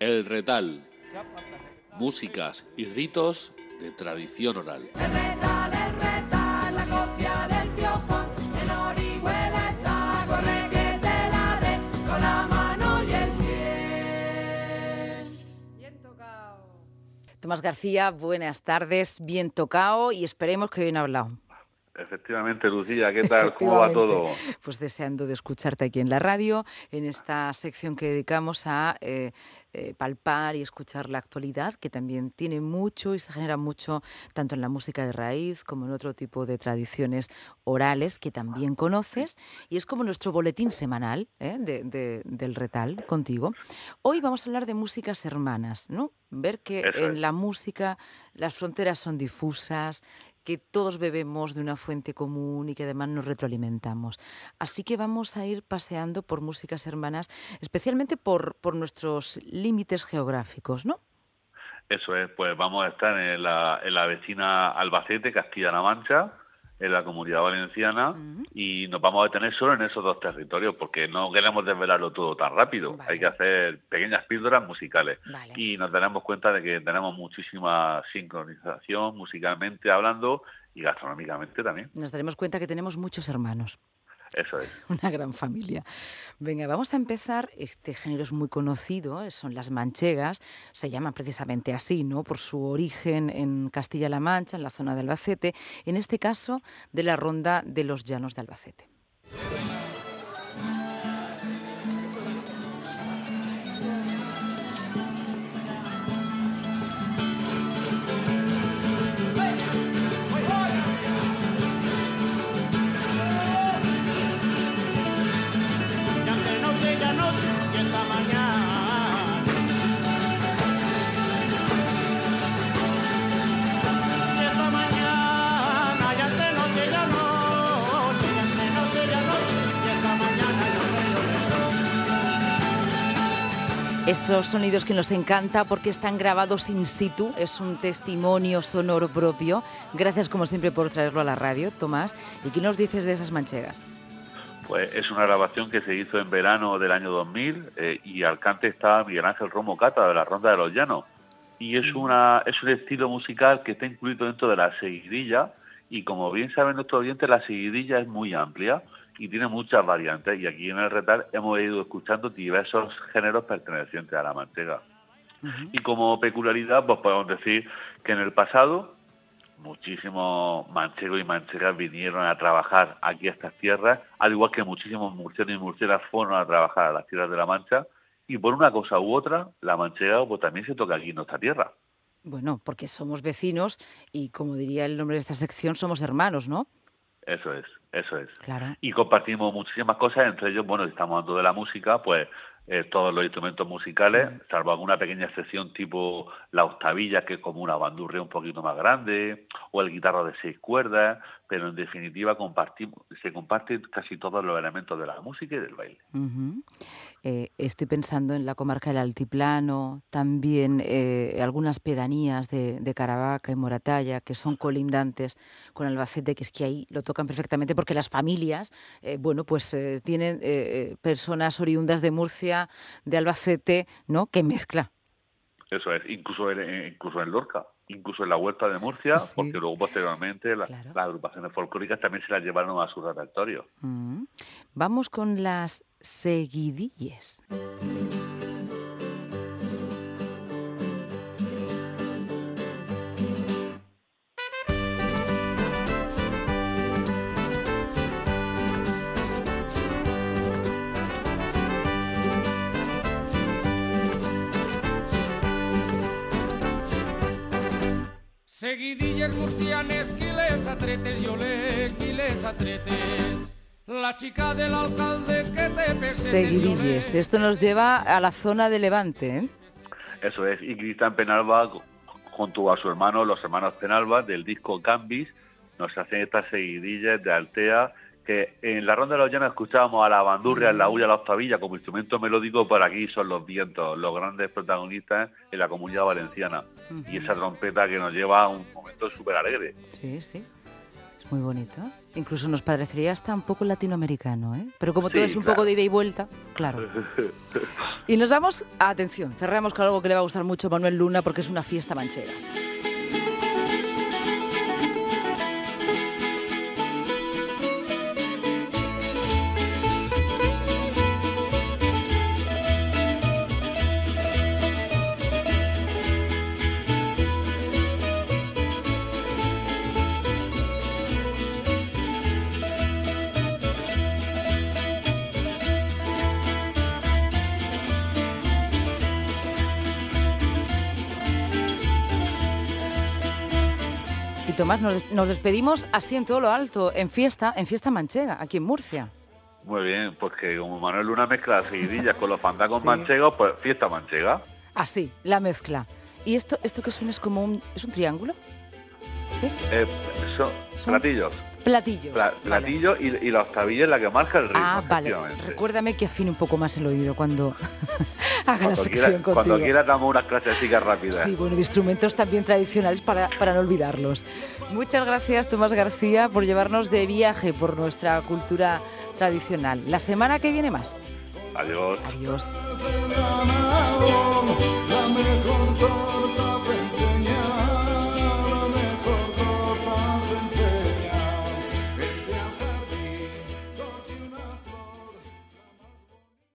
El Retal. Músicas y ritos de tradición oral. El retal, el retal, la copia del tío Juan. En Orihuela está, corre que te ladre con la mano y el pie. Bien tocado. Tomás García, buenas tardes, bien tocado y esperemos que bien hablado. Efectivamente, Lucía, ¿qué tal? ¿Cómo va todo? Pues deseando de escucharte aquí en la radio, en esta sección que dedicamos a eh, eh, palpar y escuchar la actualidad, que también tiene mucho y se genera mucho tanto en la música de raíz como en otro tipo de tradiciones orales que también conoces. Y es como nuestro boletín semanal ¿eh? de- de- del retal contigo. Hoy vamos a hablar de músicas hermanas, ¿no? Ver que Eso en es. la música las fronteras son difusas, que todos bebemos de una fuente común y que además nos retroalimentamos. Así que vamos a ir paseando por músicas hermanas, especialmente por, por nuestros límites geográficos, ¿no? Eso es, pues vamos a estar en la, en la vecina Albacete, Castilla-La Mancha, en la comunidad valenciana, y nos vamos a detener solo en esos dos territorios, porque no queremos desvelarlo todo tan rápido. Vale. Hay que hacer pequeñas píldoras musicales. Vale. Y nos daremos cuenta de que tenemos muchísima sincronización musicalmente hablando y gastronómicamente también. Nos daremos cuenta que tenemos muchos hermanos, Eso es. una gran familia. Venga, vamos a empezar. Este género es muy conocido, son las manchegas. Se llaman precisamente así, ¿no? Por su origen en Castilla-La Mancha, en la zona de Albacete. En este caso, de la ronda de los llanos de Albacete. Esos sonidos que nos encanta porque están grabados in situ, es un testimonio sonoro propio. Gracias como siempre por traerlo a la radio, Tomás. ¿Y qué nos dices de esas manchegas? Pues es una grabación que se hizo en verano del año 2000 eh, y al cante está Miguel Ángel Romo Cata de la Ronda de los Llanos. Y es, una, es un estilo musical que está incluido dentro de la seguidilla y como bien saben nuestros oyentes, la seguidilla es muy amplia y tiene muchas variantes y aquí en el retal hemos ido escuchando diversos géneros pertenecientes a la manchega. Y como peculiaridad, pues podemos decir que en el pasado muchísimos manchegos y manchegas vinieron a trabajar aquí a estas tierras, al igual que muchísimos murcianos y murcianas fueron a trabajar a las tierras de la Mancha, y por una cosa u otra, la manchega pues, también se toca aquí en nuestra tierra. Bueno, porque somos vecinos y como diría el nombre de esta sección, somos hermanos, ¿no? Eso es, eso es. Claro. Y compartimos muchísimas cosas, entre ellos, bueno, si estamos hablando de la música, pues eh, todos los instrumentos musicales, salvo alguna pequeña excepción tipo la octavilla, que es como una bandurria un poquito más grande, o el guitarra de seis cuerdas, pero en definitiva compartimos, se comparten casi todos los elementos de la música y del baile. Ujú. Eh, estoy pensando en la comarca del Altiplano, también eh, algunas pedanías de, de Caravaca y Moratalla que son colindantes con Albacete, que es que ahí lo tocan perfectamente porque las familias, eh, bueno, pues eh, tienen eh, personas oriundas de Murcia, de Albacete, ¿no? Que mezcla. Eso es, incluso en, en- incluso en Lorca, incluso en la Huerta de Murcia, Sí. porque luego posteriormente la- Claro. las agrupaciones folclóricas también se las llevaron a su repertorio. Mm. Vamos con las seguidillas. Seguidillas murcianes, quiles atretes, yo le quiles atretes. La chica del alcalde que te pertenece. Seguidillas. Esto nos lleva a la zona de Levante, ¿eh? Eso es, y Cristian Penalba, junto a su hermano, los hermanos Penalba, del disco Cambis, nos hacen estas seguidillas de Altea, que en la Ronda de los Llanos escuchábamos a la bandurria, la huya, la octavilla como instrumento melódico, por aquí son los vientos, los grandes protagonistas en la comunidad valenciana. Y esa trompeta que nos lleva a un momento súper alegre. Sí, sí. Es muy bonito. Incluso nos parecería hasta un poco latinoamericano, ¿eh? Pero como todo es un claro. poco de ida y vuelta, claro. Y nos vamos, atención, cerramos con algo que le va a gustar mucho a Manuel Luna porque es una fiesta manchega. Y Tomás, nos, nos despedimos así en todo lo alto, en fiesta, en fiesta manchega, aquí en Murcia. Muy bien, pues que como Manuel Luna mezcla las seguidillas con los fandangos Sí. manchegos, pues fiesta manchega. Así, la mezcla. ¿Y esto, esto que suena es como un, es un triángulo? ¿Sí? Eh, son Son platillos. Platillos. Pla- vale. platillos y, y la octavilla es la que marca el ritmo. Ah, vale. Recuérdame que afine un poco más el oído cuando haga la sección quiera, contigo. cuando quiera damos unas clasecitas rápidas. Sí, bueno, instrumentos también tradicionales para, para no olvidarlos. Muchas gracias, Tomás García, por llevarnos de viaje por nuestra cultura tradicional. La semana que viene más. Adiós. Adiós.